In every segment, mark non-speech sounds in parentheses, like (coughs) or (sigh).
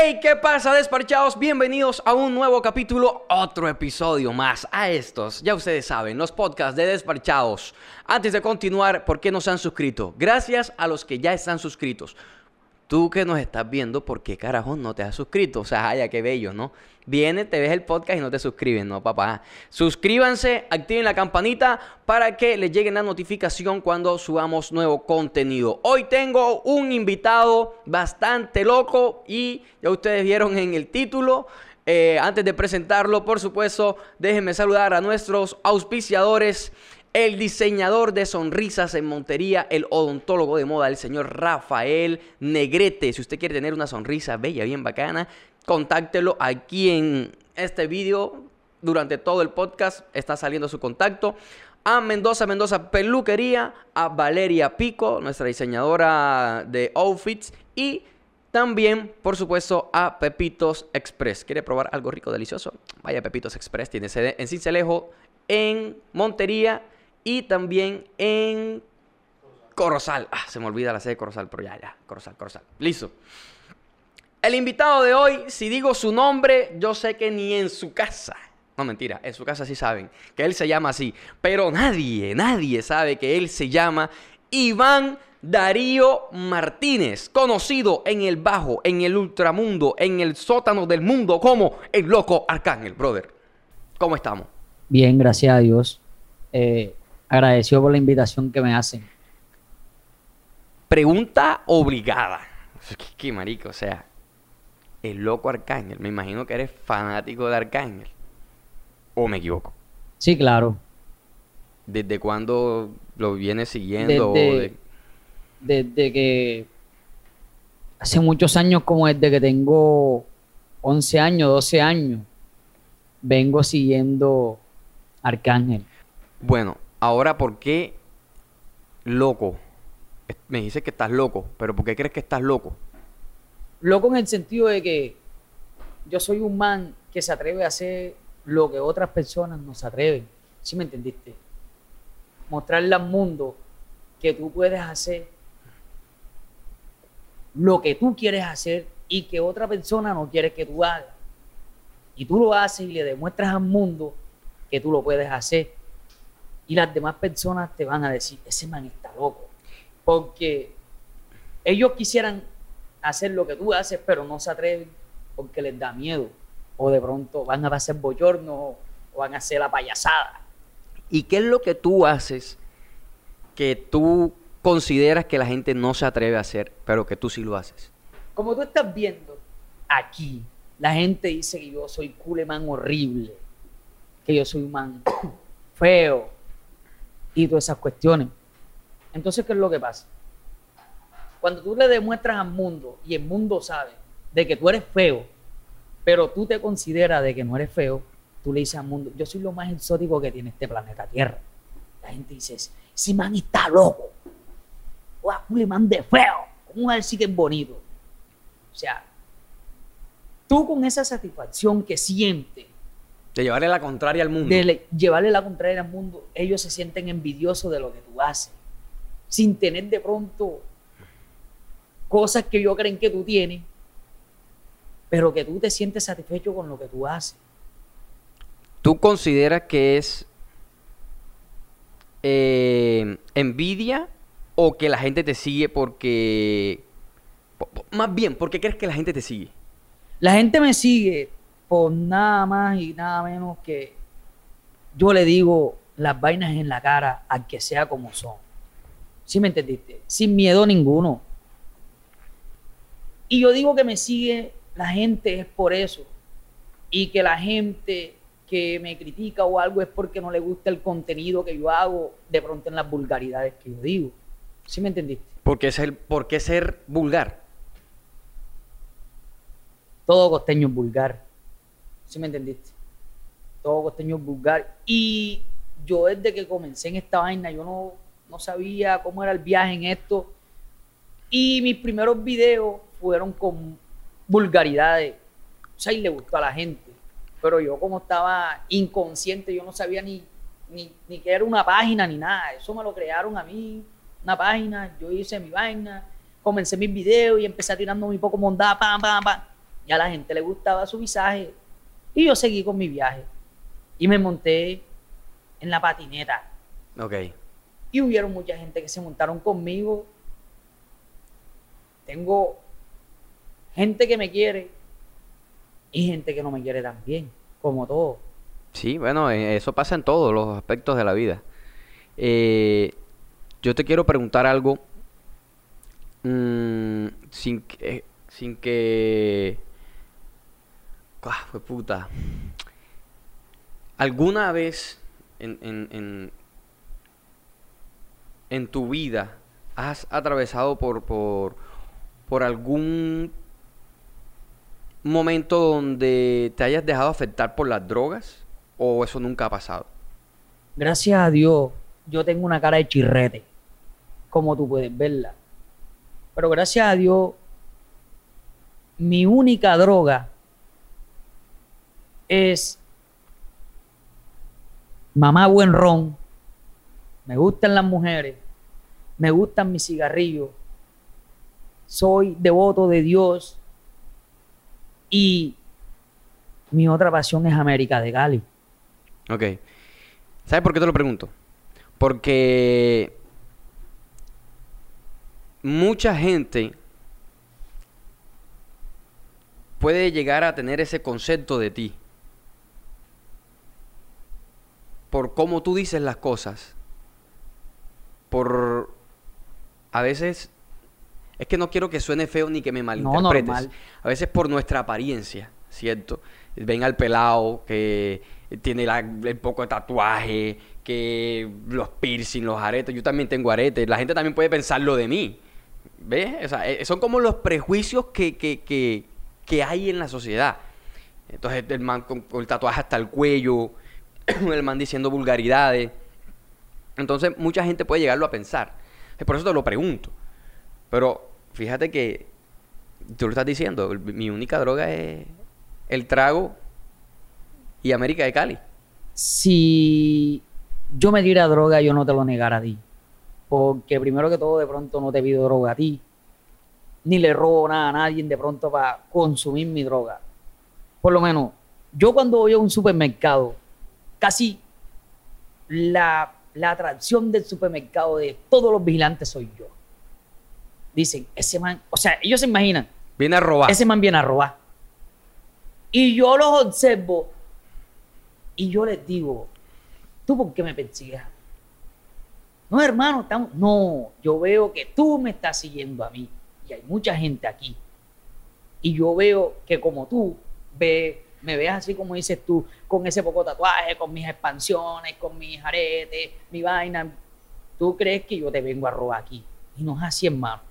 Hey, ¿qué pasa, despachados? Bienvenidos a un nuevo capítulo, otro episodio más a estos. Ya ustedes saben, los podcasts de Despachados. Antes de continuar, ¿por qué no se han suscrito? Gracias a los que ya están suscritos. Tú que nos estás viendo, ¿por qué carajo no te has suscrito? O sea, ay, qué bello, ¿no? Viene, te ves el podcast y no te suscribes, ¿no, papá? Suscríbanse, activen la campanita para que les llegue la notificación cuando subamos nuevo contenido. Hoy tengo un invitado bastante loco y ya ustedes vieron en el título. Eh, antes de presentarlo, por supuesto, déjenme saludar a nuestros auspiciadores el diseñador de sonrisas en Montería, el odontólogo de moda, el señor Rafael Negrete. Si usted quiere tener una sonrisa bella, bien bacana, contáctelo aquí en este video. Durante todo el podcast está saliendo su contacto. A Mendoza, Mendoza Peluquería, a Valeria Pico, nuestra diseñadora de outfits y también, por supuesto, a Pepitos Express. ¿Quiere probar algo rico, delicioso? Vaya Pepitos Express, tiene sede en Cincelejo, en Montería y también en Corozal. Ah, se me olvida la sede de Corozal, pero ya, ya, Corozal, Corozal. Listo. El invitado de hoy, si digo su nombre, yo sé que ni en su casa. No, mentira, en su casa sí saben que él se llama así. Pero nadie, nadie sabe que él se llama Iván Darío Martínez, conocido en el bajo, en el ultramundo, en el sótano del mundo como el loco Arcángel, brother. ¿Cómo estamos? Bien, gracias a Dios. Eh, agradecido por la invitación que me hacen. Pregunta obligada. Qué marico, o sea, el loco Arcángel. Me imagino que eres fanático de Arcángel. ¿O me equivoco? Sí, claro. ¿Desde cuándo lo vienes siguiendo? Desde, desde que hace muchos años, como desde que tengo 11 años, 12 años, vengo siguiendo Arcángel. Bueno, ahora, ¿por qué loco? Me dice que estás loco, pero ¿por qué crees que estás loco? Loco en el sentido de que yo soy un man que se atreve a hacer lo que otras personas no se atreven. ¿Sí me entendiste? Mostrarle al mundo que tú puedes hacer lo que tú quieres hacer y que otra persona no quiere que tú hagas. Y tú lo haces y le demuestras al mundo que tú lo puedes hacer. Y las demás personas te van a decir, ese man está loco. Porque ellos quisieran hacer lo que tú haces, pero no se atreven porque les da miedo. O de pronto van a hacer bochorno o van a hacer la payasada. ¿Y qué es lo que tú haces que tú consideras que la gente no se atreve a hacer, pero que tú sí lo haces? Como tú estás viendo aquí, la gente dice que yo soy culeman horrible, que yo soy un man (coughs) feo y todas esas cuestiones. Entonces, ¿qué es lo que pasa? Cuando tú le demuestras al mundo y el mundo sabe de que tú eres feo, pero tú te consideras de que no eres feo, tú le dices al mundo, yo soy lo más exótico que tiene este planeta Tierra. La gente dice, ese man está loco. O un man de feo. ¿Cómo a decir que es bonito? O sea, tú con esa satisfacción que sientes de llevarle la contraria al mundo. De llevarle la contraria al mundo, ellos se sienten envidiosos de lo que tú haces, sin tener de pronto cosas que ellos creen que tú tienes, pero que tú te sientes satisfecho con lo que tú haces. ¿Tú consideras que es eh, envidia o que la gente te sigue porque... Más bien, ¿por qué crees que la gente te sigue? La gente me sigue por nada más y nada menos que yo le digo las vainas en la cara al que sea como son. ¿Sí me entendiste? Sin miedo ninguno. Y yo digo que me sigue la gente es por eso. Y que la gente que me critica o algo es porque no le gusta el contenido que yo hago de pronto en las vulgaridades que yo digo. ¿Sí me entendiste? ¿Por qué ser, por qué ser vulgar? Todo costeño es vulgar. ¿Sí me entendiste? Todo costeño vulgar. Y yo desde que comencé en esta vaina, yo no, no sabía cómo era el viaje en esto. Y mis primeros videos fueron con vulgaridades. O sea, y le gustó a la gente. Pero yo como estaba inconsciente, yo no sabía ni, ni, ni que era una página ni nada. Eso me lo crearon a mí, una página. Yo hice mi vaina, comencé mis videos y empecé tirando mi poco mondada, pam, pam, pam. Y a la gente le gustaba su visaje. Y yo seguí con mi viaje. Y me monté en la patineta. Ok. Y hubieron mucha gente que se montaron conmigo. Tengo gente que me quiere y gente que no me quiere también, como todo. Sí, bueno, eh, eso pasa en todos los aspectos de la vida. Eh, yo te quiero preguntar algo mm, sin que, sin que, ah, fue puta. ¿Alguna vez en, en, en, en tu vida has atravesado por, por, por algún momento donde te hayas dejado afectar por las drogas? ¿O eso nunca ha pasado? Gracias a Dios, yo tengo una cara de chirrete, como tú puedes verla. Pero gracias a Dios, mi única droga es mamá buen ron, me gustan las mujeres, me gustan mis cigarrillos, soy devoto de Dios y mi otra pasión es América de Cali. Ok. ¿Sabes por qué te lo pregunto? Porque mucha gente puede llegar a tener ese concepto de ti por cómo tú dices las cosas, por a veces es que no quiero que suene feo ni que me malinterpretes. normal. A veces por nuestra apariencia, ¿cierto? Ven al pelado que tiene la- el poco de tatuaje, que los piercing, los aretes. Yo también tengo aretes. La gente también puede pensarlo de mí. ¿Ves? O sea, eh, son como los prejuicios que, que, que, que hay en la sociedad. Entonces el man con, con el tatuaje hasta el cuello, (coughs) el man diciendo vulgaridades. Entonces mucha gente puede llegarlo a pensar. Por eso te lo pregunto. Pero fíjate que tú lo estás diciendo, mi única droga es el trago y América de Cali. si yo me diera droga, yo no te lo negara a ti. Porque primero que todo, de pronto no te pido droga a ti. Ni le robo nada a nadie de pronto para consumir mi droga. Por lo menos, yo cuando voy a un supermercado, casi la, la atracción del supermercado de todos los vigilantes soy yo. Dicen, ese man, o sea, ellos se imaginan, Viene a robar. ese man viene a robar. Y yo los observo y yo les digo, ¿tú por qué me persigues? No, hermano, estamos... No, yo veo que tú me estás siguiendo a mí. Y hay mucha gente aquí. Y yo veo que como tú ve, me ves así como dices tú, con ese poco tatuaje, con mis expansiones, con mis aretes, mi vaina. Tú crees que yo te vengo a robar aquí. Y no es así, hermano.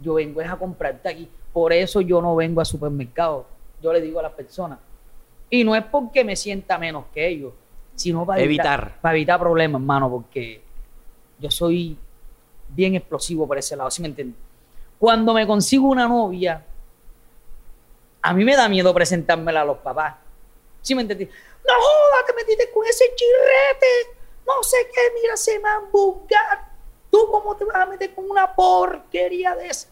Yo vengo es a comprarte aquí. Por eso yo no vengo a supermercados. Yo le digo a las personas. Y no es porque me sienta menos que ellos, sino para Evitar. para evitar problemas, hermano, porque yo soy bien explosivo por ese lado, ¿sí me entiendes? Cuando me consigo una novia, a mí me da miedo presentármela a los papás. ¿Sí me entendí? No jodas, te metiste con ese chirrete. No sé qué, mira, se me han vulgar. ¿Tú cómo te vas a meter con una porquería de esa?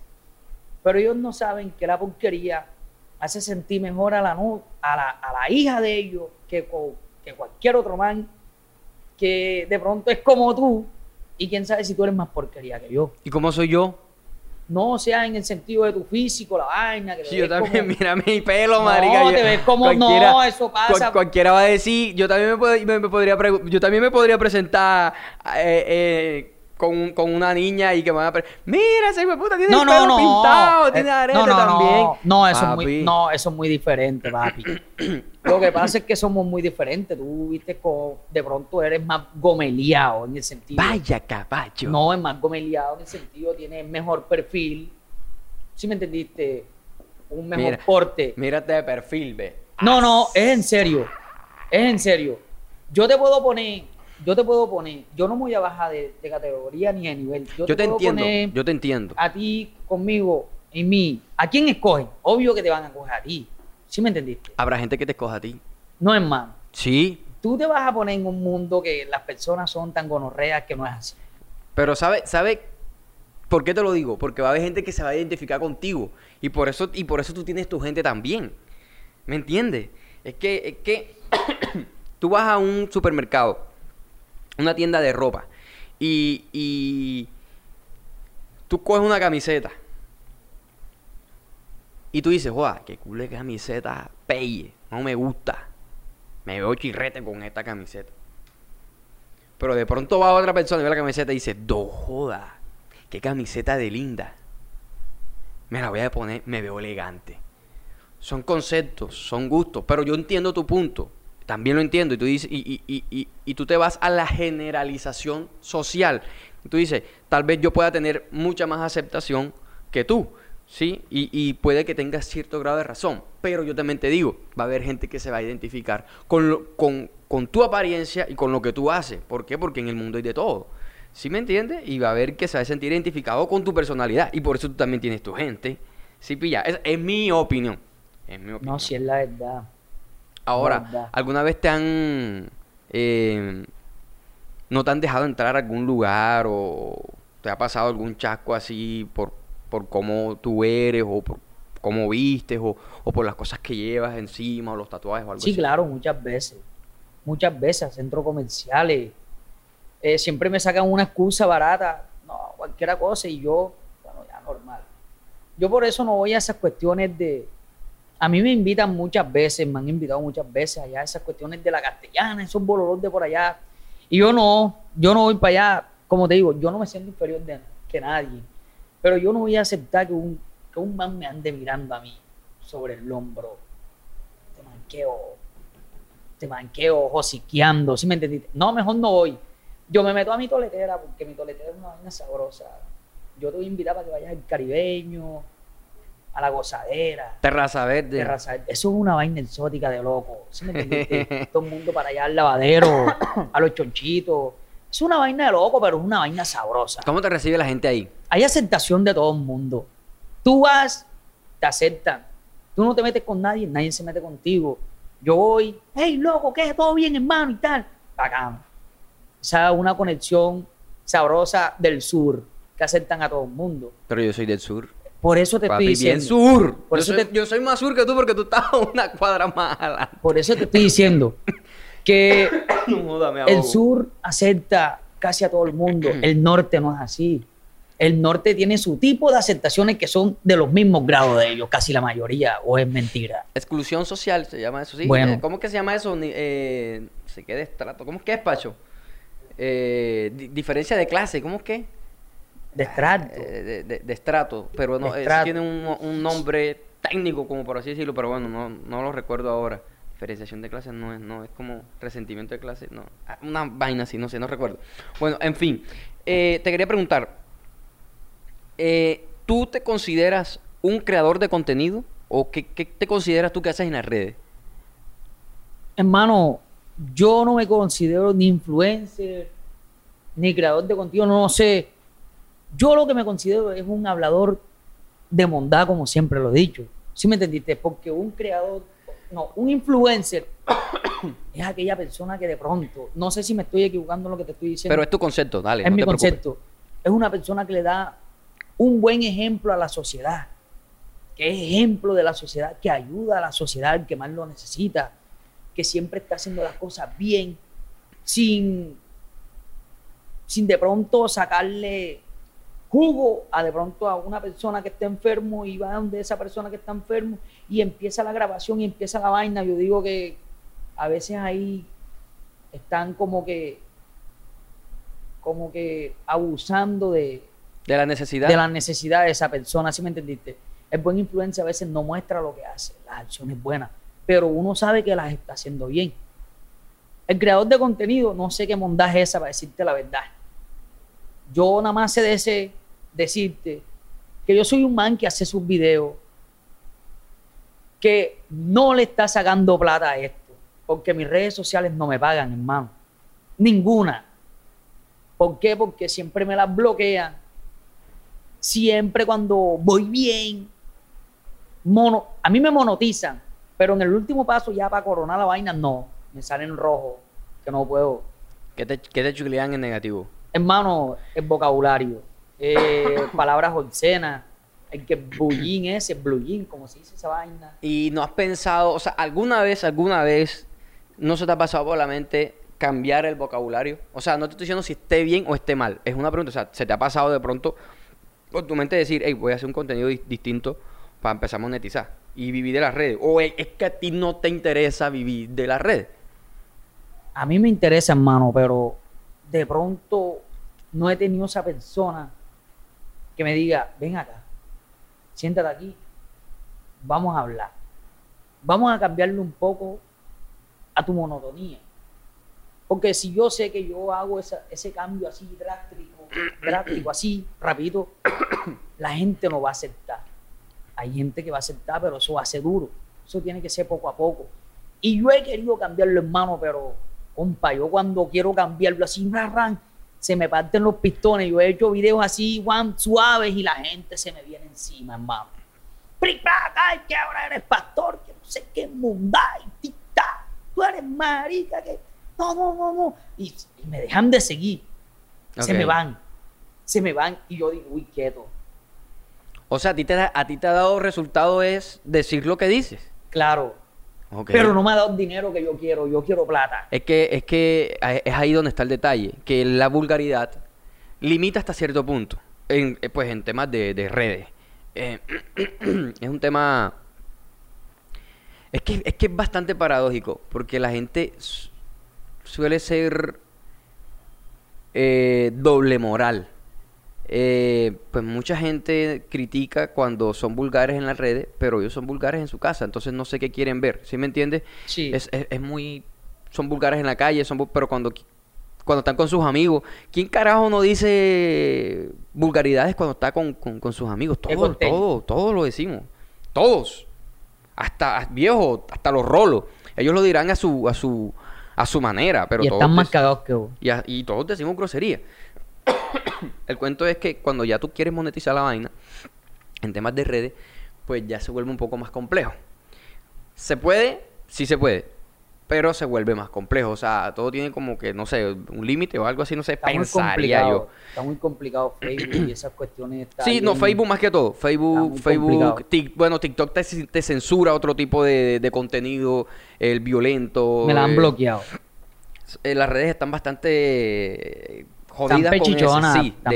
Pero ellos no saben que la porquería hace sentir mejor a la, a la, a la hija de ellos que, que cualquier otro man que de pronto es como tú. Y quién sabe si tú eres más porquería que yo. ¿Y cómo soy yo? No sea en el sentido de tu físico, la vaina. Que Sí, yo también, como- (laughs) mira mi pelo, No, marica. yo- te ves como- no, eso pasa. cual- cualquiera va a decir, yo también me, pod- me- me podría, yo también me podría presentar eh, eh, con, con una niña y que me van a mira, ese hijo puta tiene No, el no, pelo no. pintado, tiene Eh, arete no, no, también. No, no, eso es muy, no, eso es muy diferente, papi. (clears throat) Lo que pasa es que somos muy diferentes. Tú viste como de pronto eres más gomeleado en el sentido. Vaya caballo. No, es más gomeleado en el sentido, tiene mejor perfil. ¿Sí me entendiste? Un mejor Mira, porte. Mírate de perfil, ve. No, no, es en serio. Es en serio. Yo te puedo poner, yo te puedo poner, yo no me voy a bajar de, de categoría ni de nivel. Yo, Yo te puedo entiendo, poner yo te entiendo. a ti, conmigo, y mí. ¿A quién escogen? Obvio que te van a coger a ti. ¿Sí me entendiste? Habrá gente que te escoja a ti. No, hermano. Sí, Tú te vas a poner en un mundo que las personas son tan gonorreas que no es así. pero sabe, sabe, ¿Por qué te lo digo? Porque va a haber gente que se va a identificar contigo. Y por eso, y por eso tú tienes tu gente también. ¿Me entiendes? Es que, es que (coughs) tú vas a un supermercado, una tienda de ropa, y, y tú coges una camiseta. Y tú dices, joder, qué cool de camiseta pelle, no me gusta. Me veo chirrete con esta camiseta. Pero de pronto va otra persona y ve la camiseta y dice, do joda, qué camiseta de linda. Me la voy a poner, me veo elegante. Son conceptos, son gustos, pero yo entiendo tu punto. También lo entiendo. Y tú dices, y, y, y, y tú te vas a la generalización social. Tú dices, tal vez yo pueda tener mucha más aceptación que tú. ¿Sí? Y, y, puede que tengas cierto grado de razón, pero yo también te digo, va a haber gente que se va a identificar con, lo, con, con, tu apariencia y con lo que tú haces. ¿Por qué? Porque en el mundo hay de todo. ¿Sí me entiendes? Y va a haber que se va a sentir identificado con tu personalidad. Y por eso tú también tienes tu gente. ¿Sí pilla? Es, es mi opinión. Es mi opinión. No, si es la verdad. Ahora, La verdad. ¿alguna vez te han... eh, no te han dejado entrar a algún lugar o te ha pasado algún chasco así por, por cómo tú eres o por cómo vistes o, o por las cosas que llevas encima o los tatuajes o algo Sí, así? claro, muchas veces. Muchas veces, a centros comerciales. Eh, siempre me sacan una excusa barata, no, cualquier cosa, y yo, bueno, ya normal. Yo por eso no voy a esas cuestiones de. A mí me invitan muchas veces, me han invitado muchas veces allá a esas cuestiones de la castellana, esos bololos de por allá. Y yo no, yo no voy para allá, como te digo, yo no me siento inferior de, que nadie. Pero yo no voy a aceptar que un, que un man me ande mirando a mí sobre el hombro. Te manqueo, te manqueo, josiqueando, ¿sí me entendiste? No, mejor no voy. Yo me meto a mi toletera porque mi toletera es una vaina sabrosa. Yo te voy a invitar para que vayas al caribeño, a la gozadera. Terraza verde. Terraza- Eso es una vaina exótica de loco. ¿Sí me entendiste? (laughs) Todo el mundo para allá al lavadero, a los chonchitos. Es una vaina de loco, pero es una vaina sabrosa. ¿Cómo te recibe la gente ahí? Hay aceptación de todo el mundo. Tú vas, te aceptan. Tú no te metes con nadie, nadie se mete contigo. Yo voy, hey, loco, ¿qué? ¿Todo bien, hermano? Y tal. Bacán. Esa es una conexión sabrosa del sur que aceptan a todo el mundo. Pero yo soy del sur. Por eso te Papi, estoy bien diciendo. sur. Por yo, eso soy, te- yo soy más sur que tú porque tú estás una cuadra más adelante. Por eso te estoy diciendo que (coughs) No el sur acepta casi a todo el mundo. El norte no es así. El norte tiene su tipo de aceptaciones que son de los mismos grados de ellos, casi la mayoría, o es mentira. Exclusión social se llama eso, ¿sí? Bueno. Eh, ¿Cómo es que se llama eso? Eh, se queda estrato. ¿Cómo es que es, Pacho? Eh, di- diferencia de clase, ¿cómo es que? De estrato. Eh, de, de- de estrato, pero no, eh, estrato. tiene un, un nombre técnico, como por así decirlo, pero bueno, no, no lo recuerdo ahora. Diferenciación de clase no es, no es como resentimiento de clase, no. Ah, Una vaina así, no sé, no recuerdo. Bueno, en fin, te quería preguntar, eh, ¿tú te consideras un creador de contenido? ¿O qué, qué te consideras tú que haces en las redes? Hermano, yo no me considero ni influencer, ni creador de contenido, no sé. Yo lo que me considero es un hablador de bondad, como siempre lo he dicho. ¿Sí me entendiste? Porque un creador, no, un influencer (coughs) es aquella persona que de pronto, no sé si me estoy equivocando en lo que te estoy diciendo, Pero es tu concepto, dale. es no mi te preocupes. concepto. Es una persona que le da un buen ejemplo a la sociedad, que es ejemplo de la sociedad, que ayuda a la sociedad que más lo necesita, que siempre está haciendo las cosas bien, sin, sin de pronto sacarle jugo a de pronto a una persona que está enfermo y va donde esa persona que está enfermo y empieza la grabación y empieza la vaina. Yo digo que a veces ahí están como que como que abusando de, De la necesidad. de la necesidad de esa persona, ¿sí me entendiste? El buen influencia a veces no muestra lo que hace, las acciones buenas, pero uno sabe que las está haciendo bien. El creador de contenido, no sé qué mondaje es esa para decirte la verdad. Yo nada más sé de ese, decirte que yo soy un man que hace sus videos, que no le está sacando plata a esto, porque mis redes sociales no me pagan, hermano. Ninguna. ¿Por qué? Porque siempre me las bloquean. Siempre cuando voy bien, mono, a mí me monetizan, pero en el último paso ya para coronar la vaina, no, me sale en rojo, que no puedo. ¿Qué te, qué te chulean en negativo? Hermano, el vocabulario, eh, (laughs) palabras obscenas, el que bullín ese, bullín, como se dice esa vaina. Y no has pensado, o sea, alguna vez, alguna vez, no se te ha pasado por la mente cambiar el vocabulario. O sea, no te estoy diciendo si esté bien o esté mal. Es una pregunta, o sea, se te ha pasado de pronto por tu mente decir, hey, voy a hacer un contenido di- distinto para empezar a monetizar y vivir de las redes. O es que a ti no te interesa vivir de las redes. A mí me interesa, hermano, pero de pronto no he tenido esa persona que me diga, ven acá, siéntate aquí, vamos a hablar. Vamos a cambiarle un poco a tu monotonía. Porque si yo sé que yo hago esa- ese cambio así drástico, (clears throat) drástico, así, rapidito, (clears throat) la gente no va a aceptar. Hay gente que va a aceptar, pero eso va a ser duro. Eso tiene que ser poco a poco. Y yo he querido cambiarlo, hermano, pero, compa, yo cuando quiero cambiarlo así, ran, ran, se me parten los pistones. Yo he hecho videos así, Juan, suaves, y la gente se me viene encima, hermano. Pri, pra, ay, que ahora eres pastor, que no sé qué mundai, tic-tac, tú eres marica, que no, no, no, no. Y, y me dejan de seguir. Se me van. Se me van. Y yo digo, uy, quieto. O sea, a ti te, a ti te ha dado resultado es decir lo que dices. Claro. Pero no me ha dado el dinero que yo quiero. Yo quiero plata. Es que, es que es ahí donde está el detalle, que la vulgaridad limita hasta cierto punto, en, eh, pues en temas de, de redes. Eh, (clears throat) es un tema... Es que, es que es bastante paradójico, porque la gente suele ser eh, doble moral. Eh, pues mucha gente critica cuando son vulgares en las redes, pero ellos son vulgares en su casa, entonces no sé qué quieren ver, ¿sí me entiendes? Sí. Es, es- es muy... Son vulgares en la calle, son, pero cuando, cuando están con sus amigos, ¿quién carajo no dice vulgaridades cuando está con, con- con sus amigos? Todos, todos, todos lo decimos. Todos. Hasta viejos, hasta los rolos. Ellos lo dirán a su, a su, a su manera, pero y todos están más cagados que vos. y, a- y todos decimos grosería. (coughs) El cuento es que cuando ya tú quieres monetizar la vaina en temas de redes, pues ya se vuelve un poco más complejo. ¿Se puede? Sí se puede. Pero se vuelve más complejo. O sea, todo tiene como que, no sé, un límite o algo así, no sé, Está pensaría yo. Está muy complicado Facebook y esas cuestiones. está Sí, no, Facebook más que todo. Facebook, Facebook, bueno, TikTok te, te censura otro tipo de, de contenido, el violento. Me la han eh, bloqueado. eh, las redes están bastante eh, jodidas con pechichonas, eso. Sí, están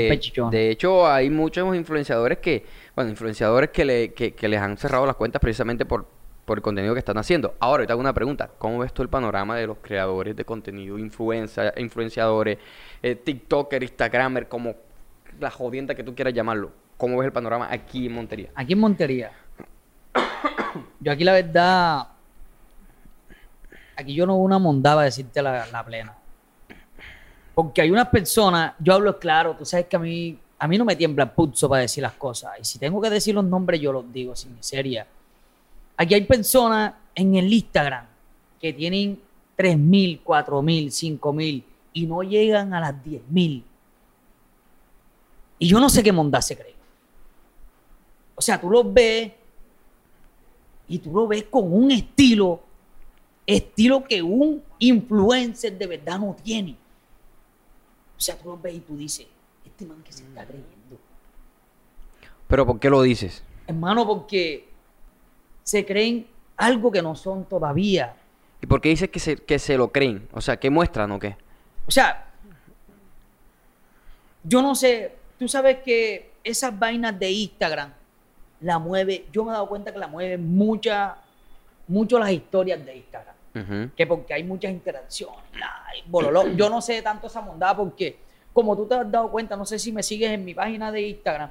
de, de hecho, hay muchos influenciadores que, bueno, influenciadores que, le, que, que les han cerrado las cuentas precisamente por, por el contenido que están haciendo. Ahora, te hago una pregunta. ¿Cómo ves tú el panorama de los creadores de contenido, influencia, influenciadores, eh, TikToker, Instagramer, como la jodienda que tú quieras llamarlo? ¿Cómo ves el panorama aquí en Montería? Aquí en Montería. (coughs) Yo aquí la verdad. Aquí yo no veo una mondada decirte la, la plena. Porque hay unas personas, yo hablo claro, tú sabes que a mí, a mí no me tiembla el pulso para decir las cosas. Y si tengo que decir los nombres, yo los digo sin miseria. Aquí hay personas en el Instagram que tienen 3.000, 4.000, 5.000 y no llegan a las 10.000. Y yo no sé qué mondad se cree. O sea, tú los ves y tú lo ves con un estilo, estilo que un influencer de verdad no tiene. O sea, tú los ves y tú dices, este man que se está creyendo. ¿Pero por qué lo dices? Hermano, porque se creen algo que no son todavía. ¿Y por qué dices que se, que se lo creen? O sea, ¿qué muestran o qué? O sea, yo no sé, tú sabes que esas vainas de Instagram la mueve, yo me he dado cuenta que la mueve mucha, mucho las historias de Instagram. Que porque hay muchas interacciones. ay, bololó. Yo no sé tanto esa mondad porque, como tú te has dado cuenta, no sé si me sigues en mi página de Instagram,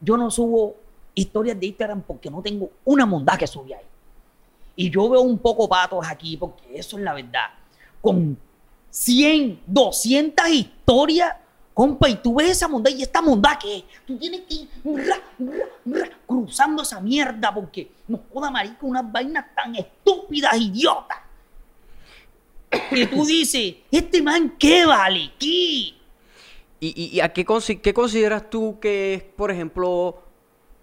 yo no subo historias de Instagram porque no tengo una mondad que subir ahí. Y yo veo un poco patos aquí porque eso es la verdad. Con 100, 200 historias, compa, y tú ves esa mondad y esta mondad que es, tú tienes que ir ra, ra, ra, cruzando esa mierda porque no joda marica unas vainas tan estúpidas, idiotas que tú (coughs) dices, este man, ¿qué vale? ¿Qué? ¿Y, y- y a qué, consi- qué consideras tú que es, por ejemplo,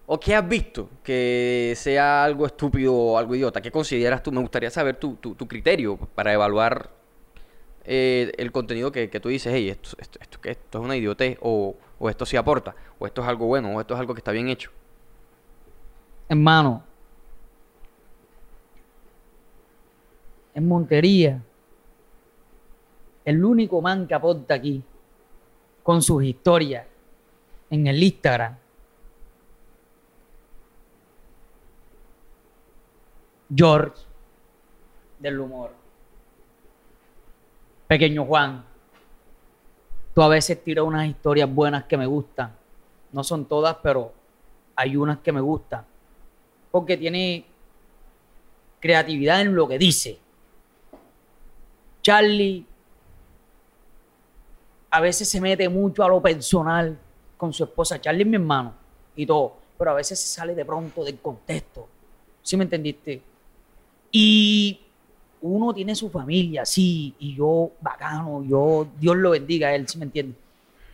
o qué has visto que sea algo estúpido o algo idiota? ¿Qué consideras tú? Me gustaría saber tu, tu- criterio para evaluar eh, el contenido que, tú dices, hey, esto, esto, esto, esto es una idiotez, o, o esto sí aporta, o esto es algo bueno, o esto es algo que está bien hecho. Hermano, en Montería, el único man que aporta aquí con sus historias en el Instagram, George del humor. Pequeño Juan, tú a veces tiras unas historias buenas que me gustan. No son todas, pero hay unas que me gustan. Porque tiene creatividad en lo que dice. Charlie a veces se mete mucho a lo personal con su esposa. Charlie es mi hermano y todo, pero a veces se sale de pronto del contexto. ¿Sí me entendiste? Y uno tiene su familia, sí, y yo, bacano, yo, Dios lo bendiga a él, ¿sí me entiende?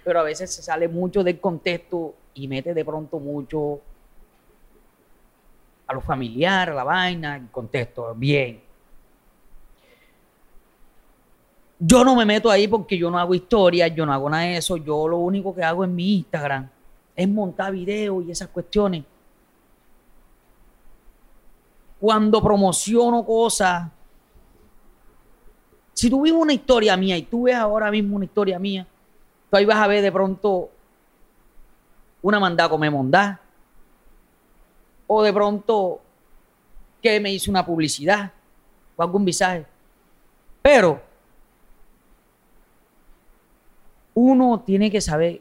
Pero a veces se sale mucho del contexto y mete de pronto mucho a lo familiar, a la vaina, el contexto, bien. Yo no me meto ahí porque yo no hago historias, yo no hago nada de eso. Yo lo único que hago en mi Instagram es montar videos y esas cuestiones. Cuando promociono cosas, si tú ves una historia mía y tú ves ahora mismo una historia mía, tú ahí vas a ver de pronto una mandada come mondá. O de pronto que me hizo una publicidad o algún visaje. Pero uno tiene que saber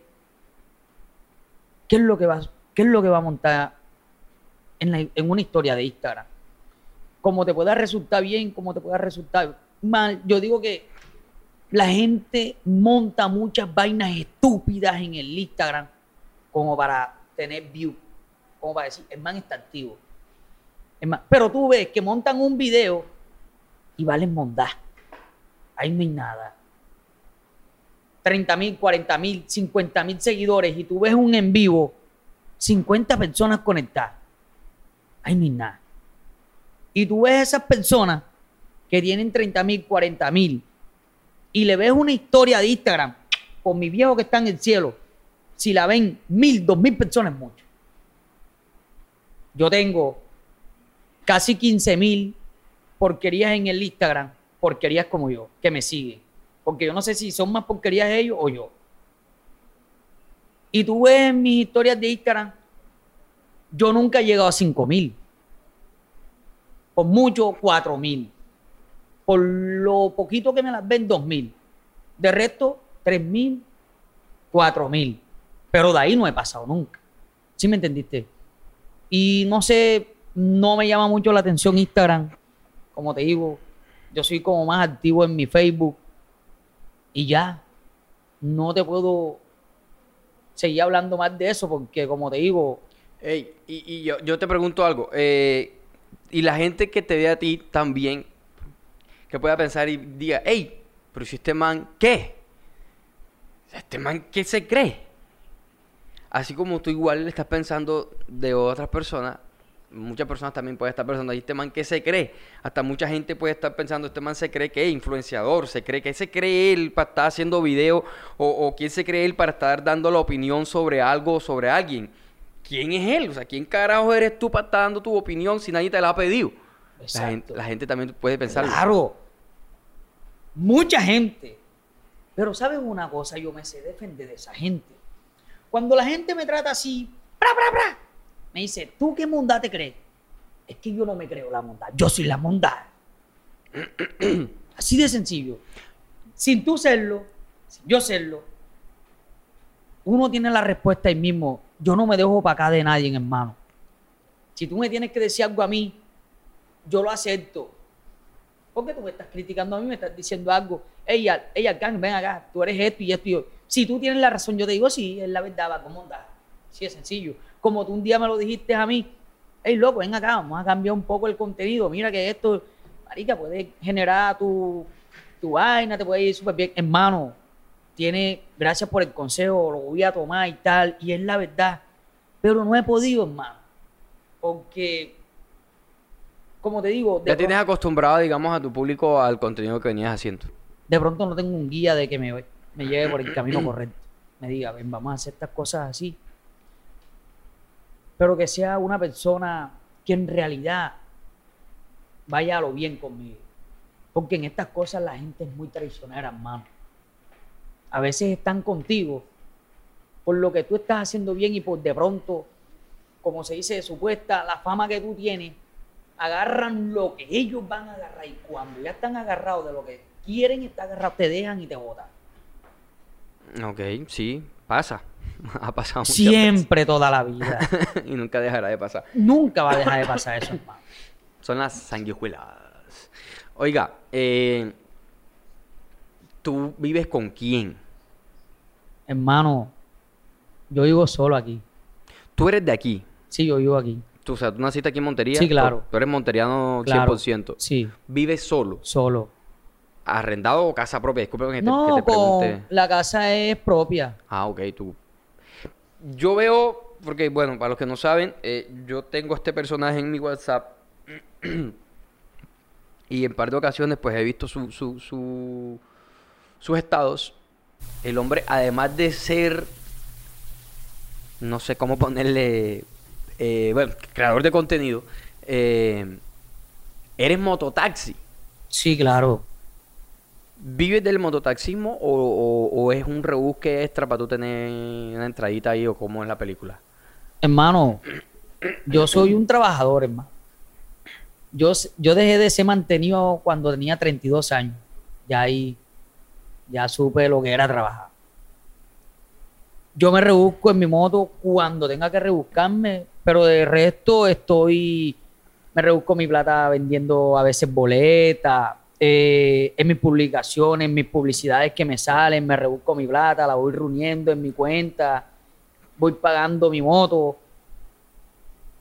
qué es lo que va, qué es lo que va a montar en una historia de Instagram. Como te pueda resultar bien, como te pueda resultar mal. Yo digo que la gente monta muchas vainas estúpidas en el Instagram como para tener view, como para decir, el man está activo. El pero tú ves que montan un video y valen mondar. Ahí no hay nada. 30 mil, 40 mil, 50 mil seguidores y tú ves un en vivo, 50 personas conectadas. Ahí no hay nada. Y tú ves esas personas que tienen 30 mil, 40 mil y le ves una historia de Instagram con mi viejo que está en el cielo, si la ven mil, dos mil personas mucho. Yo tengo casi 15 mil porquerías en el Instagram, porquerías como yo, que me siguen. Porque yo no sé si son más porquerías ellos o yo. Y tú ves mis historias de Instagram, yo nunca he llegado a 5 mil. Mucho, 4 mil. Por lo poquito que me las ven, 2 mil. De resto, 3 mil, 4 mil. Pero de ahí no he pasado nunca. ¿Sí me entendiste? Y no sé, no me llama mucho la atención Instagram. Como te digo, yo soy como más activo en mi Facebook. Y ya, no te puedo seguir hablando más de eso porque, como te digo, Ey, y, y yo, yo te pregunto algo. eh, y la gente que te ve a ti también, que pueda pensar y diga, hey, pero si este man, ¿qué? ¿Este man qué se cree? Así como tú igual le estás pensando de otras personas, muchas personas también pueden estar pensando, ¿y este man qué se cree? Hasta mucha gente puede estar pensando, este man se cree que es influenciador, se cree que se cree él para estar haciendo video, o, o quién se cree él para estar dando la opinión sobre algo o sobre alguien. ¿Quién es él? O sea, ¿quién carajo eres tú para estar dando tu opinión si nadie te la ha pedido? La gente, la gente también puede pensar. Claro. Mucha gente. Pero sabes una cosa, yo me sé defender de esa gente. Cuando la gente me trata así, ¡pra, pra, pra! me dice, ¿tú qué mondad te crees? Es que yo no me creo la mondad, yo soy la mondad. así de sencillo. Sin tú serlo, sin yo serlo, uno tiene la respuesta ahí mismo. Yo no me dejo para acá de nadie, hermano. Si tú me tienes que decir algo a mí, yo lo acepto. Porque tú me estás criticando a mí, me estás diciendo algo. Ella, ella, ven acá, tú eres esto y esto y yo. Si tú tienes la razón, yo te digo, sí, es la verdad, va, ¿cómo andar? Sí, es sencillo. Como tú un día me lo dijiste a mí, hey, loco, ven acá, vamos a cambiar un poco el contenido. Mira que esto, marica, puede generar tu, tu vaina, te puede ir súper bien. Hermano, tiene, gracias por el consejo, lo voy a tomar y tal, y es la verdad. Pero no he podido, hermano. Porque, como te digo, Ya tienes acostumbrado, digamos, a tu público al contenido que venías haciendo. de pronto no tengo un guía de que me, me lleve por el camino correcto. Me diga, ven, vamos a hacer estas cosas así. Pero que sea una persona que en realidad vaya a lo bien conmigo. Porque en estas cosas la gente es muy traicionera, hermano. A veces están contigo por lo que tú estás haciendo bien y por de pronto, como se dice, supuesta, la fama que tú tienes, agarran lo que ellos van a agarrar y cuando ya están agarrados de lo que quieren estar agarrados, te dejan y te botan. Ok, sí, pasa. (laughs) Ha pasado Siempre, toda la vida. (laughs) y nunca dejará de pasar. Nunca va a dejar de pasar eso, hermano. (laughs) Son las sanguijuelas. Oiga, eh, ¿tú vives con quién? Hermano, yo vivo solo aquí. Tú eres de aquí. Sí, yo vivo aquí. Tú, o sea, tú naciste aquí en Montería. Sí, claro. Tú eres monteriano Claro. 100%. Sí, ¿Vives solo? solo. ¿Arrendado o casa propia? Disculpe que te, que No, te pregunte. con la casa es propia. Ah, ok, tú. Yo veo, porque bueno, para los que no saben, eh, yo tengo este personaje en mi WhatsApp (clears throat) y en par de ocasiones pues he visto su, su- su- sus estados. El hombre, además de ser, no sé cómo ponerle, eh, bueno, creador de contenido, eh, eres mototaxi. Sí, claro. ¿Vives del mototaxismo o, o- o es un rebusque extra para tú tener una entradita ahí o como en la película? Hermano, yo soy un trabajador, hermano. Yo, yo dejé de ser mantenido cuando tenía 32 años. Ya ahí, ya supe lo que era trabajar. Yo me rebusco en mi moto cuando tenga que rebuscarme, pero de resto estoy, me rebusco mi plata vendiendo a veces boletas, eh, en mis publicaciones, en mis publicidades que me salen, me rebusco mi plata, la voy reuniendo en mi cuenta, voy pagando mi moto,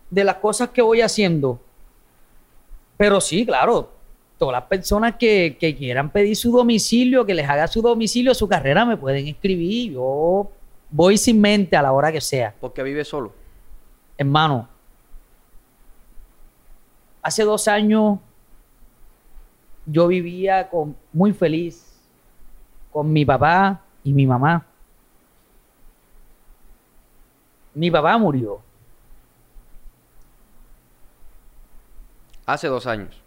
de las cosas que voy haciendo. Pero sí, claro, todas las personas que, que quieran pedir su domicilio, que les haga su domicilio, su carrera, me pueden escribir. Yo voy sin mente a la hora que sea. Porque vives solo. Hermano, hace dos años yo vivía con, muy feliz con mi papá y mi mamá. Mi papá murió. Hace dos años.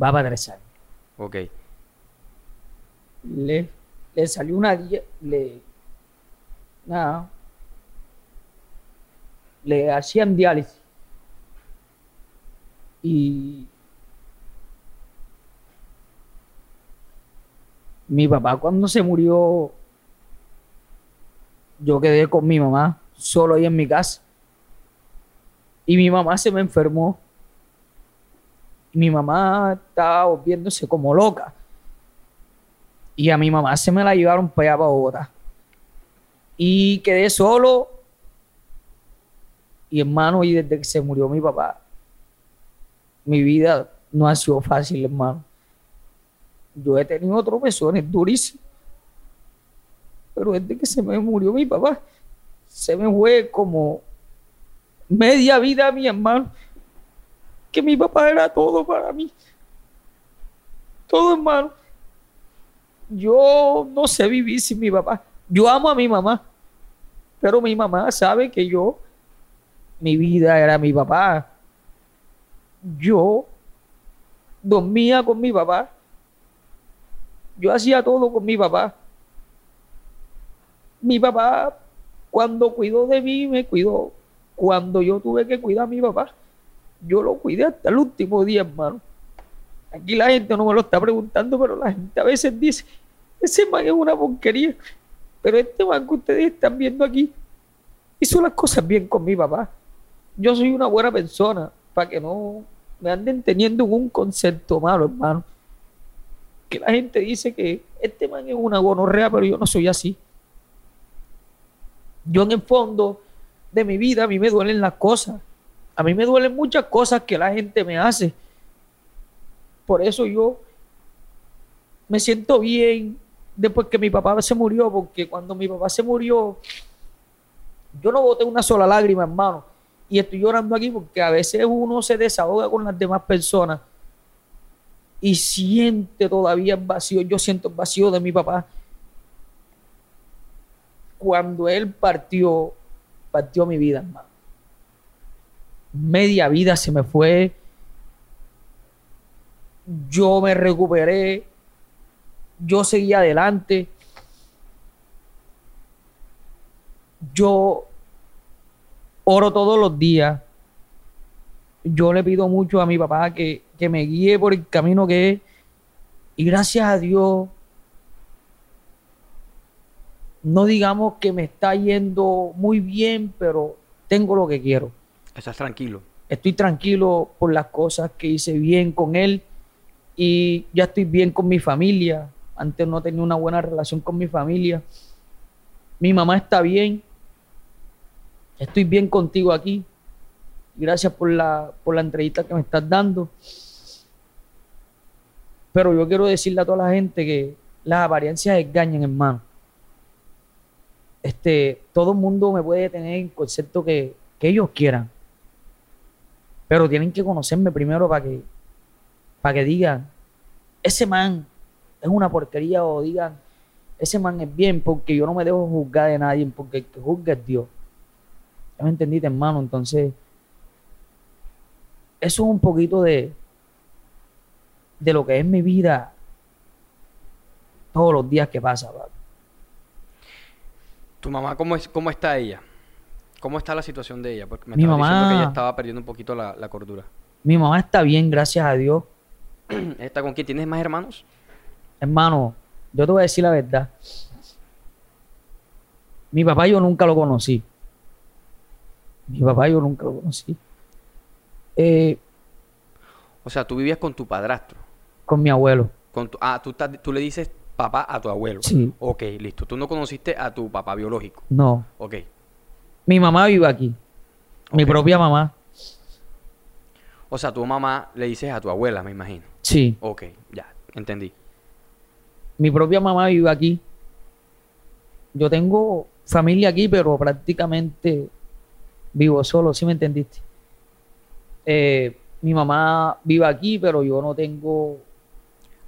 Va tres años. Ok. Le, le salió una... Le, nada. Le hacían diálisis. Y mi papá cuando se murió, yo quedé con mi mamá solo ahí en mi casa. Y mi mamá se me enfermó. Mi mamá estaba volviéndose como loca. Y a mi mamá se me la llevaron para allá, para Bogotá. Y quedé solo. Y hermano, y desde que se murió mi papá, mi vida no ha sido fácil, hermano. Yo he tenido tropezones durísimos. Pero desde que se me murió mi papá, se me fue como media vida mi hermano. Que mi papá era todo para mí. Todo, hermano. Yo no sé vivir sin mi papá. Yo amo a mi mamá. Pero mi mamá sabe que yo, mi vida era mi papá. Yo dormía con mi papá. Yo hacía todo con mi papá. Mi papá, cuando cuidó de mí, me cuidó. Cuando yo tuve que cuidar a mi papá, yo lo cuidé hasta el último día, hermano. Aquí la gente no me lo está preguntando, pero la gente a veces dice, ese man es una porquería. Pero este man que ustedes están viendo aquí hizo las cosas bien con mi papá. Yo soy una buena persona, para que no me anden teniendo un concepto malo, hermano. Que la gente dice que este man es una gonorrea, pero yo no soy así. Yo en el fondo de mi vida, a mí me duelen las cosas. A mí me duelen muchas cosas que la gente me hace. Por eso yo me siento bien después que mi papá se murió, porque cuando mi papá se murió, yo no boté una sola lágrima, hermano. Y estoy llorando aquí porque a veces uno se desahoga con las demás personas. y siente todavía el vacío. Yo siento el vacío de mi papá. Cuando él partió, partió mi vida, hermano. Media vida se me fue. Yo me recuperé. Yo seguí adelante. Yo oro todos los días. Yo le pido mucho a mi papá que, que me guíe por el camino que es. Y gracias a Dios, no digamos que me está yendo muy bien, pero tengo lo que quiero. Estás tranquilo. Estoy tranquilo por las cosas que hice bien con él y ya estoy bien con mi familia. Antes no tenía una buena relación con mi familia. Mi mamá está bien. Estoy bien contigo aquí. Gracias por la, por la entrevista que me estás dando. Pero yo quiero decirle a toda la gente que las apariencias engañan, hermano. Este, todo el mundo me puede tener el concepto que, que ellos quieran. Pero tienen que conocerme primero para que, para que digan, ese man es una porquería o digan, ese man es bien, porque yo no me dejo juzgar de nadie, porque el que juzga es Dios. ¿Ya me entendiste, hermano? Entonces, eso es un poquito de, de lo que es mi vida todos los días que pasa. ¿Tu mamá cómo, es, cómo está ella? ¿Cómo está la situación de ella? Porque me Mi estabas diciendo que mamá- ella estaba perdiendo un poquito la, la cordura. Mi mamá está bien, gracias a Dios. (clears throat) ¿Está con quién? ¿Tienes más hermanos? Hermano, yo te voy a decir la verdad. Mi papá yo nunca lo conocí. Mi papá yo nunca lo conocí. Eh, O sea, tú vivías con tu padrastro. con mi abuelo. Con tu- ah, tú, tú le dices papá a tu abuelo. Sí. Ok, listo. Tú no conociste a tu papá biológico. No. Ok. Mi mamá vive aquí. Mi propia mamá. O sea, tu mamá le dices a tu abuela, me imagino. Sí. Ok, ya, entendí. Mi propia mamá vive aquí. Yo tengo familia aquí, pero prácticamente vivo solo, ¿sí me entendiste? Eh, mi mamá vive aquí, pero yo no tengo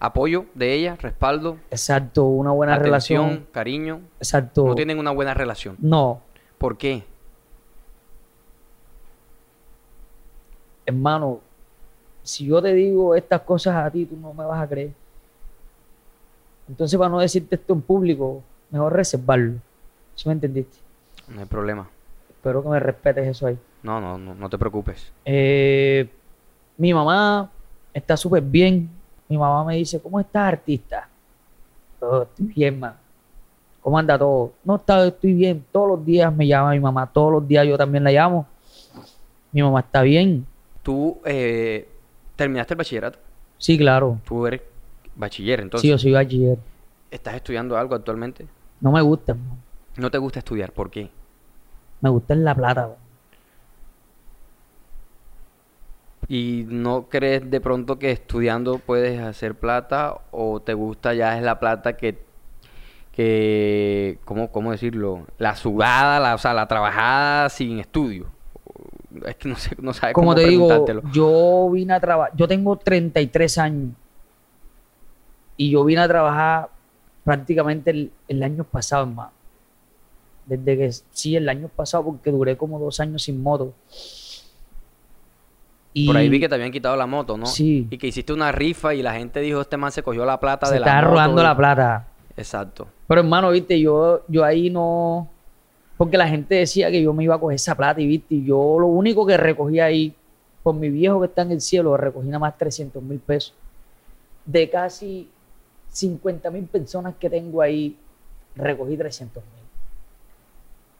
Apoyo de ella, respaldo, exacto una buena atención, relación. cariño. Exacto. No tienen una buena relación. No, ¿Por qué? hermano, si yo te digo estas cosas a ti, tú no me vas a creer. Entonces, para no decirte esto en público, mejor reservarlo. ¿Sí me entendiste? No hay problema. Espero que me respetes eso ahí. No, no, no, no te preocupes. Eh, mi mamá está súper bien. Mi mamá me dice, ¿cómo estás, artista? "Oh, estoy bien, man. ¿Cómo anda todo? No, está, estoy bien. Todos los días me llama mi mamá. Todos los días yo también la llamo. Mi mamá está bien. Tú eh, terminaste el bachillerato. Sí, claro. Tú eres bachiller, entonces. sí, yo soy bachiller. ¿Estás estudiando algo actualmente? No me gusta, hermano. No te gusta estudiar, ¿por qué? Me gusta en la plata. ¿Y no crees de pronto que estudiando puedes hacer plata o te gusta ya es la plata que, que ¿cómo, cómo decirlo? La sudada, la, o sea, la trabajada sin estudio. Es que no sé, no sabes Como cómo te digo, yo vine a trabajar. Yo tengo 33 años. Y yo vine a trabajar prácticamente el, el año pasado, hermano. Desde que, sí, el año pasado, porque duré como dos años sin moto. Y Por ahí vi que te habían quitado la moto, ¿no? Sí. Y que hiciste una rifa y la gente dijo, este man se cogió la plata se de la moto. robando y- la plata. Exacto. Pero hermano, viste, yo, yo ahí no. Porque la gente decía que yo me iba a coger esa plata y viste, y yo lo único que recogí ahí, por mi viejo que está en el cielo, recogí nada más 300 mil pesos. De casi 50 mil personas que tengo ahí, recogí 300 mil.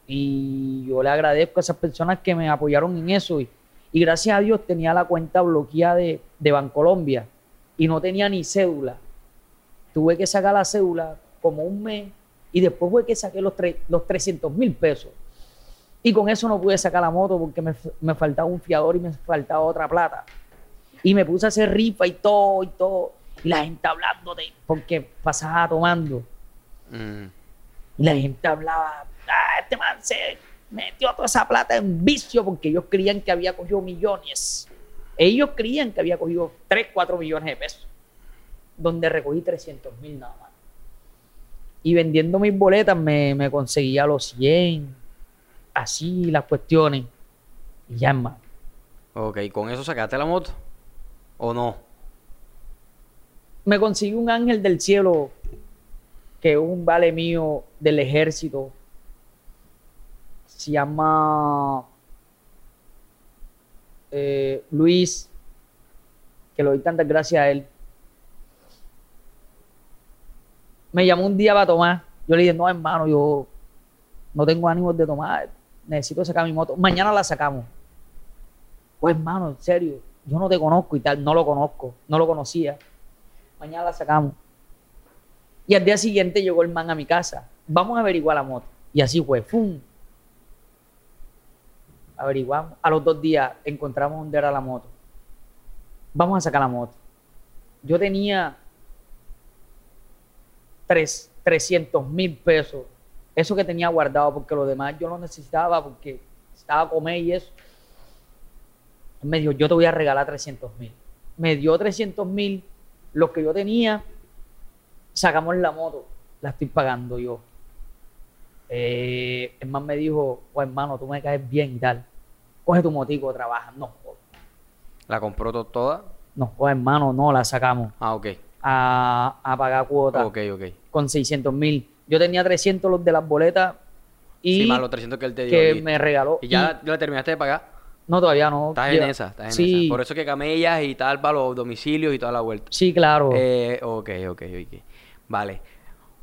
Y yo le agradezco a esas personas que me apoyaron en eso. Y, gracias a Dios tenía la cuenta bloqueada de, de Bancolombia y no tenía ni cédula tuve que sacar la cédula como un mes y después fue que saqué los, tre- los 300 mil pesos. Y con eso no pude sacar la moto porque me, me faltaba un fiador y me faltaba otra plata. Y me puse a hacer rifa y todo y todo. Y la gente hablando de, porque pasaba tomando. Mm. Y la gente hablaba, ah, este man se metió toda esa plata en vicio porque ellos creían que había cogido millones. Ellos creían que había cogido 3, 4 millones de pesos. donde recogí 300 mil nada más. Y vendiendo mis boletas me, me conseguía los 100, así las cuestiones. Y ya, hermano. Ok, ¿con eso sacaste la moto? ¿O no? Me conseguí un ángel del cielo, que es un vale mío del ejército. Se llama eh, Luis, que lo doy tantas gracias a él. Me llamó un día para tomar. Yo le dije, no, hermano, yo no tengo ánimos de tomar. Necesito sacar mi moto. Mañana la sacamos. Pues, hermano, en serio, yo no te conozco y tal. No lo conozco. No lo conocía. Mañana la sacamos. Y al día siguiente llegó el man a mi casa. Vamos a averiguar la moto. Y así fue. ¡Fum! Averiguamos. A los dos días encontramos dónde era la moto. Vamos a sacar la moto. Yo tenía tres, 300 mil pesos. Eso que tenía guardado, porque lo demás yo lo necesitaba porque estaba a comer y eso. Él me dijo, yo te voy a regalar 300 mil. Me dio 300 mil, los que yo tenía, sacamos la moto, la estoy pagando yo. Eh, el man me dijo, oh, hermano, tú me caes bien y tal. Coge tu motico, trabaja. No. ¿La compró to- toda? no, oh, hermano, no, la sacamos Ah, ok. A, a pagar cuota Ok, ok. con 600 mil. Yo tenía 300 los de las boletas y sí, más los 300 que él te dio. que listo. me regaló. ¿Y ya la terminaste de pagar? No, todavía no. Estás en esa, estás en sí, esa. Por eso que camellas y tal para los domicilios y toda la vuelta. Sí, claro. Eh, ok, ok, ok. Vale.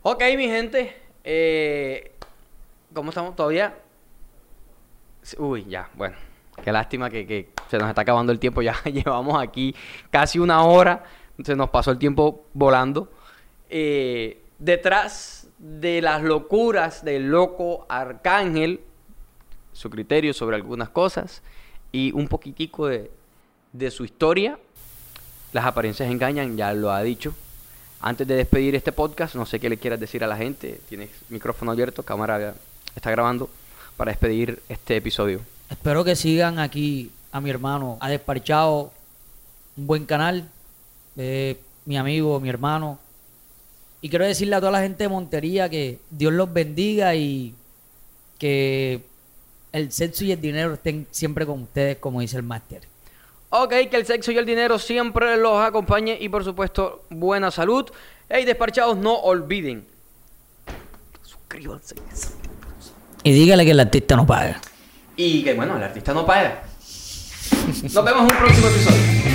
Ok, mi gente. Eh, ¿Cómo estamos todavía? Uy, ya, bueno. Qué lástima que, que se nos está acabando el tiempo. Ya (laughs) llevamos aquí casi una hora. Se nos pasó el tiempo volando. Eh, detrás de las locuras del loco Arcángel, su criterio sobre algunas cosas y un poquitico de, de su historia. Las apariencias engañan, ya lo ha dicho. Antes de despedir este podcast, no sé qué le quieras decir a la gente. Tienes micrófono abierto, cámara está grabando para despedir este episodio. Espero que sigan aquí a mi hermano. Ha desparchado un buen canal. Eh, mi amigo, mi hermano. Y quiero decirle a toda la gente de Montería que Dios los bendiga y que el sexo y el dinero estén siempre con ustedes, como dice el máster. Ok, que el sexo y el dinero siempre los acompañe y por supuesto buena salud. Hey, desparchados, no olviden. Suscríbanse. Y dígale que el artista no paga. Y que bueno, el artista no paga. Nos vemos en un próximo episodio.